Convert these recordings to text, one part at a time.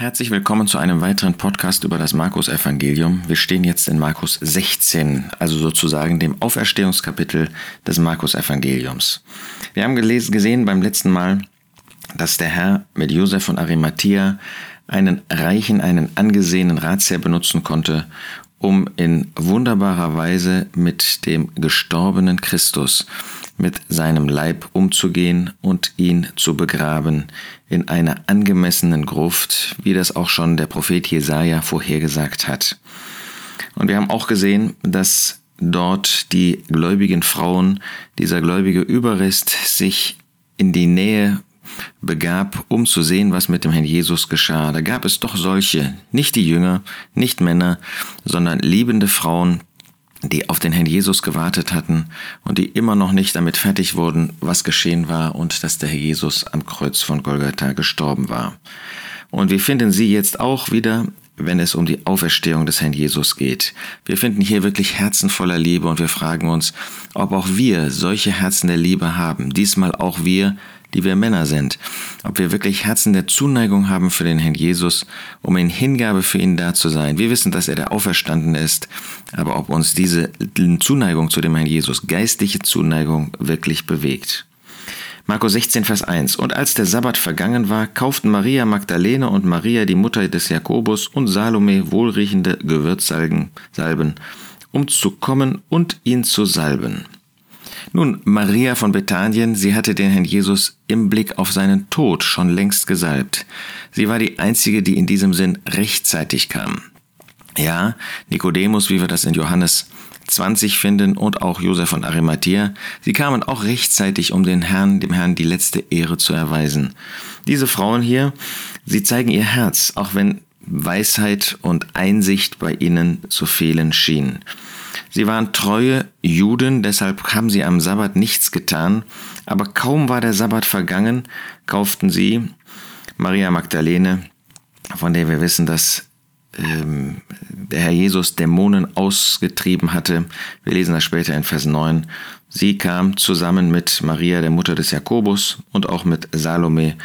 Herzlich willkommen zu einem weiteren Podcast über das Markus-Evangelium. Wir stehen jetzt in Markus 16, also sozusagen dem Auferstehungskapitel des Markus-Evangeliums. Wir haben gelesen, gesehen beim letzten Mal, dass der Herr mit Josef von Arimathea einen reichen, einen angesehenen Ratsherr benutzen konnte, um in wunderbarer Weise mit dem gestorbenen Christus mit seinem Leib umzugehen und ihn zu begraben in einer angemessenen Gruft, wie das auch schon der Prophet Jesaja vorhergesagt hat. Und wir haben auch gesehen, dass dort die gläubigen Frauen, dieser gläubige Überrest sich in die Nähe begab, um zu sehen, was mit dem Herrn Jesus geschah. Da gab es doch solche, nicht die Jünger, nicht Männer, sondern liebende Frauen, die auf den Herrn Jesus gewartet hatten und die immer noch nicht damit fertig wurden, was geschehen war und dass der Herr Jesus am Kreuz von Golgatha gestorben war. Und wir finden sie jetzt auch wieder, wenn es um die Auferstehung des Herrn Jesus geht. Wir finden hier wirklich Herzen voller Liebe und wir fragen uns, ob auch wir solche Herzen der Liebe haben, diesmal auch wir, die wir Männer sind, ob wir wirklich Herzen der Zuneigung haben für den Herrn Jesus, um in Hingabe für ihn da zu sein. Wir wissen, dass er der Auferstanden ist, aber ob uns diese Zuneigung zu dem Herrn Jesus, geistliche Zuneigung, wirklich bewegt. Markus 16, Vers 1. Und als der Sabbat vergangen war, kauften Maria Magdalene und Maria, die Mutter des Jakobus, und Salome wohlriechende Gewürzsalben, um zu kommen und ihn zu salben. Nun, Maria von Bethanien, sie hatte den Herrn Jesus im Blick auf seinen Tod schon längst gesalbt. Sie war die einzige, die in diesem Sinn rechtzeitig kam. Ja, Nikodemus, wie wir das in Johannes 20 finden und auch Josef von Arimathea, sie kamen auch rechtzeitig, um den Herrn, dem Herrn die letzte Ehre zu erweisen. Diese Frauen hier, sie zeigen ihr Herz, auch wenn Weisheit und Einsicht bei ihnen zu fehlen schien. Sie waren treue Juden, deshalb haben sie am Sabbat nichts getan, aber kaum war der Sabbat vergangen, kauften sie Maria Magdalene, von der wir wissen, dass ähm, der Herr Jesus Dämonen ausgetrieben hatte. Wir lesen das später in Vers 9. Sie kam zusammen mit Maria, der Mutter des Jakobus, und auch mit Salome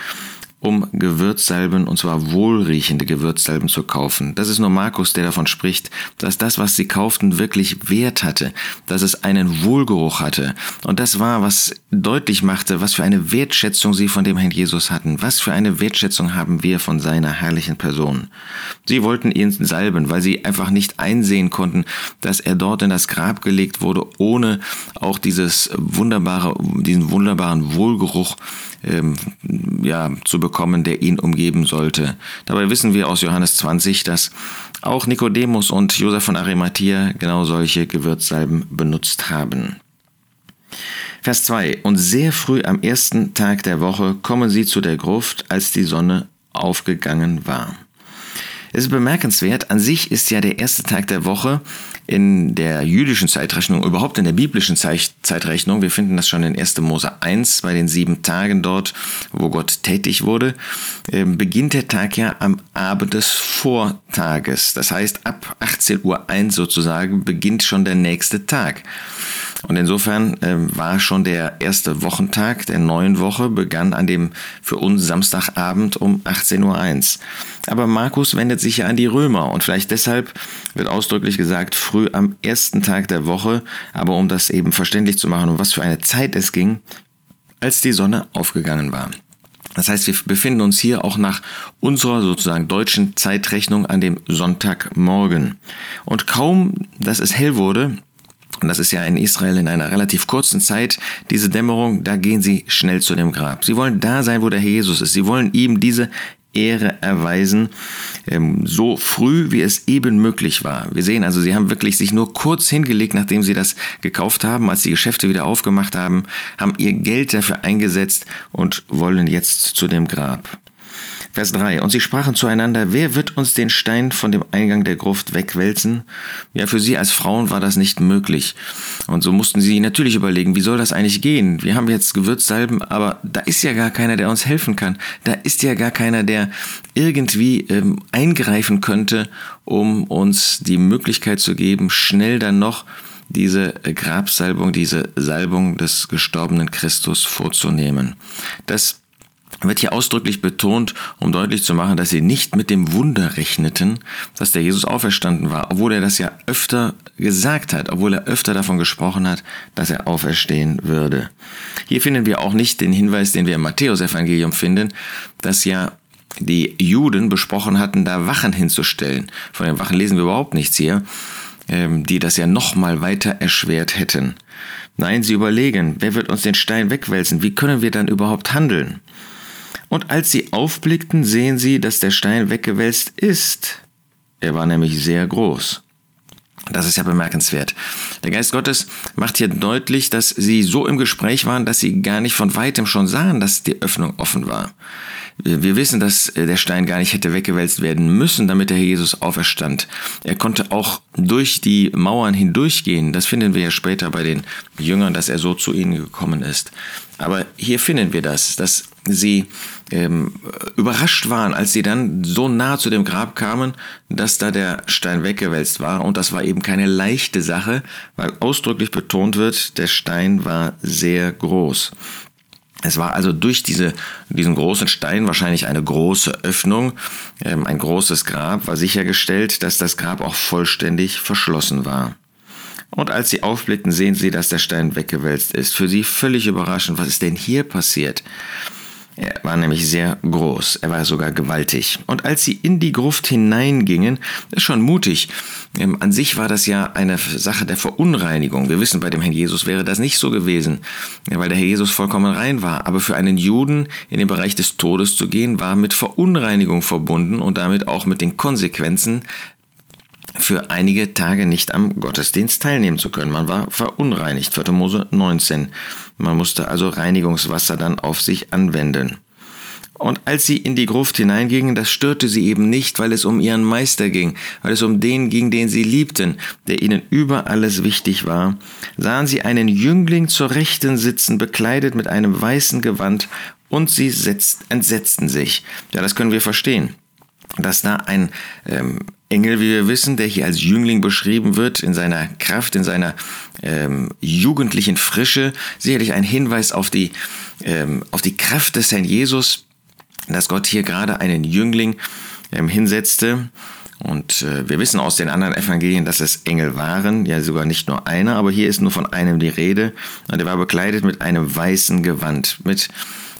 um Gewürzsalben, und zwar wohlriechende Gewürzsalben zu kaufen. Das ist nur Markus, der davon spricht, dass das, was sie kauften, wirklich Wert hatte, dass es einen Wohlgeruch hatte. Und das war, was deutlich machte, was für eine Wertschätzung sie von dem Herrn Jesus hatten. Was für eine Wertschätzung haben wir von seiner herrlichen Person. Sie wollten ihn salben, weil sie einfach nicht einsehen konnten, dass er dort in das Grab gelegt wurde, ohne auch dieses wunderbare, diesen wunderbaren Wohlgeruch ähm, ja, zu bekommen, der ihn umgeben sollte. Dabei wissen wir aus Johannes 20, dass auch Nikodemus und Josef von Arimathea genau solche Gewürzsalben benutzt haben. Vers 2. Und sehr früh am ersten Tag der Woche kommen sie zu der Gruft, als die Sonne aufgegangen war. Es ist bemerkenswert, an sich ist ja der erste Tag der Woche in der jüdischen Zeitrechnung, überhaupt in der biblischen Zeitrechnung, wir finden das schon in 1. Mose 1 bei den sieben Tagen dort, wo Gott tätig wurde, ähm, beginnt der Tag ja am Abend des Vortages. Das heißt, ab 18 Uhr 1 sozusagen beginnt schon der nächste Tag. Und insofern äh, war schon der erste Wochentag der neuen Woche, begann an dem für uns Samstagabend um 18.01 Uhr. Aber Markus wendet sich ja an die Römer und vielleicht deshalb wird ausdrücklich gesagt, früh am ersten Tag der Woche, aber um das eben verständlich zu machen, um was für eine Zeit es ging, als die Sonne aufgegangen war. Das heißt, wir befinden uns hier auch nach unserer sozusagen deutschen Zeitrechnung an dem Sonntagmorgen. Und kaum, dass es hell wurde, und das ist ja in Israel in einer relativ kurzen Zeit, diese Dämmerung, da gehen sie schnell zu dem Grab. Sie wollen da sein, wo der Herr Jesus ist. Sie wollen ihm diese Ehre erweisen, ähm, so früh wie es eben möglich war. Wir sehen also, sie haben wirklich sich nur kurz hingelegt, nachdem sie das gekauft haben, als die Geschäfte wieder aufgemacht haben, haben ihr Geld dafür eingesetzt und wollen jetzt zu dem Grab. Vers 3. Und sie sprachen zueinander, wer wird uns den Stein von dem Eingang der Gruft wegwälzen? Ja, für sie als Frauen war das nicht möglich. Und so mussten sie natürlich überlegen, wie soll das eigentlich gehen? Wir haben jetzt Gewürzsalben, aber da ist ja gar keiner, der uns helfen kann. Da ist ja gar keiner, der irgendwie ähm, eingreifen könnte, um uns die Möglichkeit zu geben, schnell dann noch diese Grabsalbung, diese Salbung des gestorbenen Christus vorzunehmen. Das wird hier ausdrücklich betont, um deutlich zu machen, dass sie nicht mit dem Wunder rechneten, dass der Jesus auferstanden war, obwohl er das ja öfter gesagt hat, obwohl er öfter davon gesprochen hat, dass er auferstehen würde. Hier finden wir auch nicht den Hinweis, den wir im Matthäusevangelium finden, dass ja die Juden besprochen hatten, da Wachen hinzustellen. Von den Wachen lesen wir überhaupt nichts hier, ähm, die das ja nochmal weiter erschwert hätten. Nein, sie überlegen, wer wird uns den Stein wegwälzen? Wie können wir dann überhaupt handeln? Und als sie aufblickten, sehen sie, dass der Stein weggewälzt ist. Er war nämlich sehr groß. Das ist ja bemerkenswert. Der Geist Gottes macht hier deutlich, dass sie so im Gespräch waren, dass sie gar nicht von weitem schon sahen, dass die Öffnung offen war. Wir wissen, dass der Stein gar nicht hätte weggewälzt werden müssen, damit der Herr Jesus auferstand. Er konnte auch durch die Mauern hindurchgehen. Das finden wir ja später bei den Jüngern, dass er so zu ihnen gekommen ist. Aber hier finden wir das, dass sie ähm, überrascht waren, als sie dann so nah zu dem Grab kamen, dass da der Stein weggewälzt war. Und das war eben keine leichte Sache, weil ausdrücklich betont wird, der Stein war sehr groß. Es war also durch diese, diesen großen Stein wahrscheinlich eine große Öffnung, ähm, ein großes Grab, war sichergestellt, dass das Grab auch vollständig verschlossen war. Und als sie aufblickten, sehen sie, dass der Stein weggewälzt ist. Für sie völlig überraschend, was ist denn hier passiert? Er war nämlich sehr groß, er war sogar gewaltig. Und als sie in die Gruft hineingingen, ist schon mutig. Ähm, an sich war das ja eine Sache der Verunreinigung. Wir wissen, bei dem Herrn Jesus wäre das nicht so gewesen, weil der Herr Jesus vollkommen rein war. Aber für einen Juden in den Bereich des Todes zu gehen, war mit Verunreinigung verbunden und damit auch mit den Konsequenzen für einige Tage nicht am Gottesdienst teilnehmen zu können. Man war verunreinigt, 4. Mose 19. Man musste also Reinigungswasser dann auf sich anwenden. Und als sie in die Gruft hineingingen, das störte sie eben nicht, weil es um ihren Meister ging, weil es um den ging, den sie liebten, der ihnen über alles wichtig war, sahen sie einen Jüngling zur Rechten sitzen, bekleidet mit einem weißen Gewand, und sie setzt, entsetzten sich. Ja, das können wir verstehen dass da ein ähm, Engel, wie wir wissen, der hier als Jüngling beschrieben wird, in seiner Kraft, in seiner ähm, jugendlichen Frische, sicherlich ein Hinweis auf die, ähm, auf die Kraft des Herrn Jesus, dass Gott hier gerade einen Jüngling ähm, hinsetzte. Und äh, wir wissen aus den anderen Evangelien, dass es Engel waren, ja sogar nicht nur einer, aber hier ist nur von einem die Rede. Und er war bekleidet mit einem weißen Gewand, mit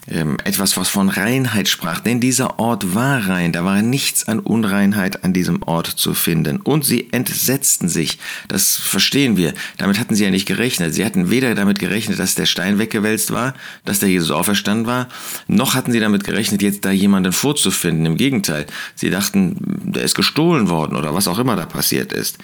ähm, etwas, was von Reinheit sprach. Denn dieser Ort war rein, da war nichts an Unreinheit an diesem Ort zu finden. Und sie entsetzten sich. Das verstehen wir. Damit hatten sie ja nicht gerechnet. Sie hatten weder damit gerechnet, dass der Stein weggewälzt war, dass der Jesus auferstanden war, noch hatten sie damit gerechnet, jetzt da jemanden vorzufinden. Im Gegenteil. Sie dachten, der ist gestohlen worden oder was auch immer da passiert ist.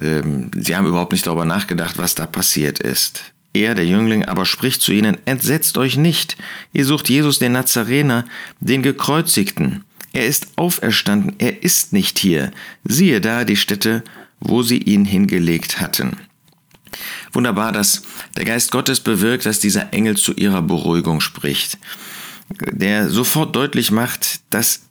Ähm, sie haben überhaupt nicht darüber nachgedacht, was da passiert ist. Er, der Jüngling, aber spricht zu ihnen, Entsetzt euch nicht, ihr sucht Jesus den Nazarener, den Gekreuzigten. Er ist auferstanden, er ist nicht hier. Siehe da die Stätte, wo sie ihn hingelegt hatten. Wunderbar, dass der Geist Gottes bewirkt, dass dieser Engel zu ihrer Beruhigung spricht, der sofort deutlich macht, dass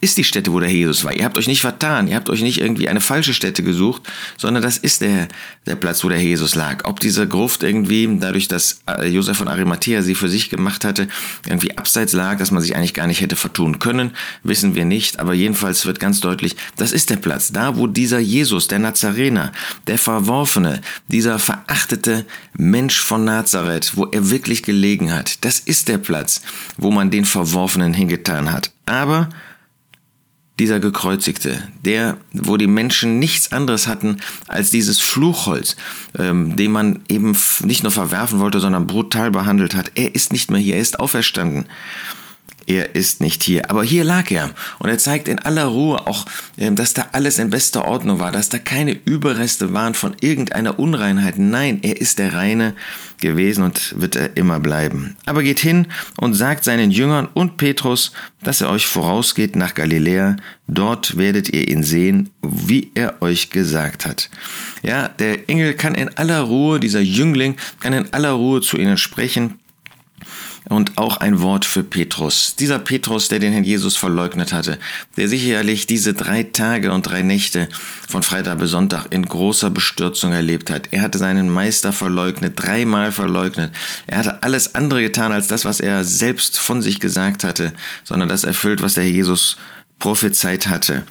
ist die Stätte, wo der Jesus war. Ihr habt euch nicht vertan, ihr habt euch nicht irgendwie eine falsche Stätte gesucht, sondern das ist der, der Platz, wo der Jesus lag. Ob diese Gruft irgendwie, dadurch, dass äh, Josef von Arimathea sie für sich gemacht hatte, irgendwie abseits lag, dass man sich eigentlich gar nicht hätte vertun können, wissen wir nicht. Aber jedenfalls wird ganz deutlich, das ist der Platz. Da, wo dieser Jesus, der Nazarener, der Verworfene, dieser verachtete Mensch von Nazareth, wo er wirklich gelegen hat, das ist der Platz, wo man den Verworfenen hingetan hat. Aber dieser Gekreuzigte, der, wo die Menschen nichts anderes hatten als dieses Fluchholz, ähm, den man eben nicht nur verwerfen wollte, sondern brutal behandelt hat, er ist nicht mehr hier, er ist auferstanden er ist nicht hier. Aber hier lag er. Und er zeigt in aller Ruhe auch, ähm, dass da alles in bester Ordnung war, dass da keine Überreste waren von irgendeiner Unreinheit. Nein, er ist der Reine gewesen und wird er immer bleiben. Aber geht hin und sagt seinen Jüngern und Petrus, dass er euch vorausgeht nach Galiläa. Dort werdet ihr ihn sehen, wie er euch gesagt hat. Ja, der Engel kann in aller Ruhe, dieser Jüngling kann in aller Ruhe zu ihnen sprechen und auch ein Wort für Petrus. Dieser Petrus, der den Herrn Jesus verleugnet hatte, der sicherlich diese drei Tage und drei Nächte von Freitag bis Sonntag in großer Bestürzung erlebt hat. Er hatte seinen Meister verleugnet, dreimal verleugnet. Er hatte alles andere getan als das, was er selbst von sich gesagt hatte, sondern das erfüllt, was der Herr Jesus prophezeit hatte.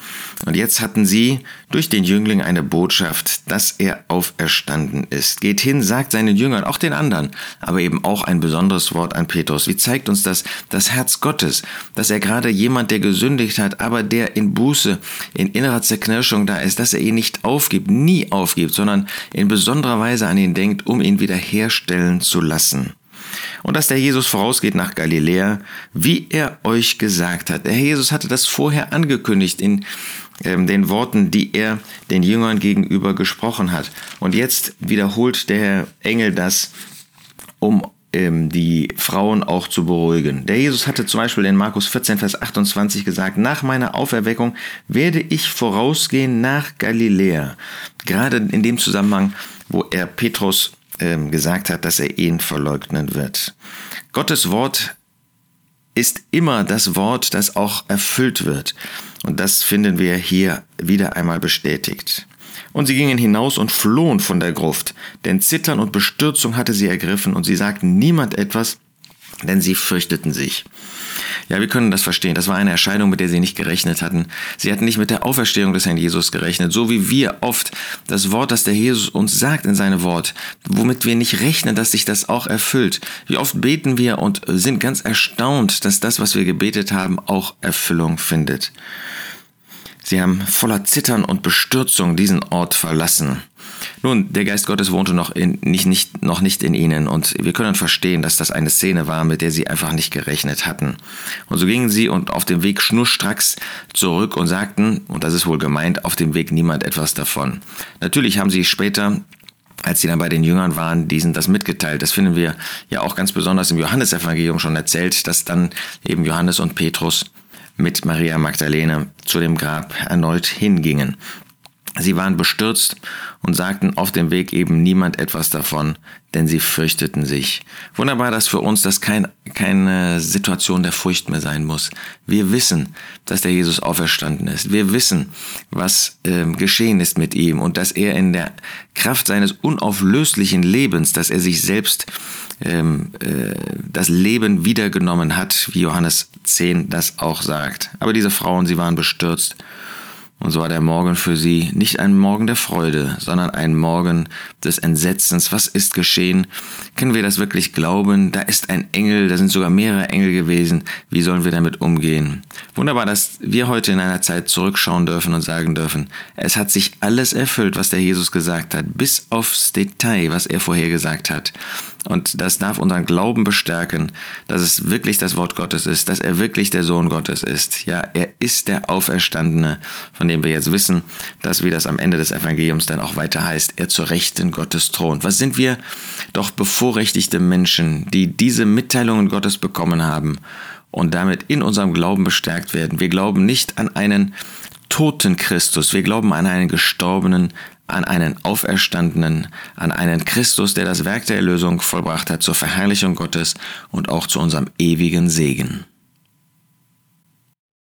Und jetzt hatten sie durch den Jüngling eine Botschaft, dass er auferstanden ist. Geht hin, sagt seinen Jüngern, auch den anderen, aber eben auch ein besonderes Wort an Petrus. Wie zeigt uns das das Herz Gottes, dass er gerade jemand, der gesündigt hat, aber der in Buße, in innerer Zerknirschung da ist, dass er ihn nicht aufgibt, nie aufgibt, sondern in besonderer Weise an ihn denkt, um ihn wiederherstellen zu lassen und dass der Jesus vorausgeht nach Galiläa, wie er euch gesagt hat. Der Jesus hatte das vorher angekündigt in ähm, den Worten, die er den Jüngern gegenüber gesprochen hat. Und jetzt wiederholt der Engel das, um ähm, die Frauen auch zu beruhigen. Der Jesus hatte zum Beispiel in Markus 14, Vers 28 gesagt, nach meiner Auferweckung werde ich vorausgehen nach Galiläa. Gerade in dem Zusammenhang, wo er Petrus ähm, gesagt hat, dass er ihn verleugnen wird. Gottes Wort ist immer das Wort, das auch erfüllt wird. Und das finden wir hier wieder einmal bestätigt. Und sie gingen hinaus und flohen von der Gruft, denn Zittern und Bestürzung hatte sie ergriffen, und sie sagten niemand etwas, denn sie fürchteten sich. Ja, wir können das verstehen. Das war eine Erscheinung, mit der sie nicht gerechnet hatten. Sie hatten nicht mit der Auferstehung des Herrn Jesus gerechnet, so wie wir oft das Wort, das der Jesus uns sagt in seinem Wort, womit wir nicht rechnen, dass sich das auch erfüllt. Wie oft beten wir und sind ganz erstaunt, dass das, was wir gebetet haben, auch Erfüllung findet. Sie haben voller Zittern und Bestürzung diesen Ort verlassen. Nun, der Geist Gottes wohnte noch, in, nicht, nicht, noch nicht in ihnen und wir können verstehen, dass das eine Szene war, mit der sie einfach nicht gerechnet hatten. Und so gingen sie und auf dem Weg schnurstracks zurück und sagten, und das ist wohl gemeint, auf dem Weg niemand etwas davon. Natürlich haben sie später als sie dann bei den Jüngern waren, diesen das mitgeteilt. Das finden wir ja auch ganz besonders im Johannesevangelium schon erzählt, dass dann eben Johannes und Petrus mit Maria Magdalene zu dem Grab erneut hingingen. Sie waren bestürzt und sagten auf dem Weg eben niemand etwas davon, denn sie fürchteten sich. Wunderbar, dass für uns das kein, keine Situation der Furcht mehr sein muss. Wir wissen, dass der Jesus auferstanden ist. Wir wissen, was äh, geschehen ist mit ihm und dass er in der Kraft seines unauflöslichen Lebens, dass er sich selbst ähm, äh, das Leben wiedergenommen hat, wie Johannes 10 das auch sagt. Aber diese Frauen, sie waren bestürzt und so war der Morgen für sie nicht ein Morgen der Freude, sondern ein Morgen des Entsetzens. Was ist geschehen? Können wir das wirklich glauben? Da ist ein Engel, da sind sogar mehrere Engel gewesen. Wie sollen wir damit umgehen? Wunderbar, dass wir heute in einer Zeit zurückschauen dürfen und sagen dürfen, es hat sich alles erfüllt, was der Jesus gesagt hat, bis aufs Detail, was er vorher gesagt hat. Und das darf unseren Glauben bestärken, dass es wirklich das Wort Gottes ist, dass er wirklich der Sohn Gottes ist. Ja, er ist der Auferstandene, von dem wir jetzt wissen, dass wie das am Ende des Evangeliums dann auch weiter heißt, er zur Rechten Gottes thront. Was sind wir doch bevorrechtigte Menschen, die diese Mitteilungen Gottes bekommen haben und damit in unserem Glauben bestärkt werden. Wir glauben nicht an einen toten Christus, wir glauben an einen gestorbenen, an einen Auferstandenen, an einen Christus, der das Werk der Erlösung vollbracht hat zur Verherrlichung Gottes und auch zu unserem ewigen Segen.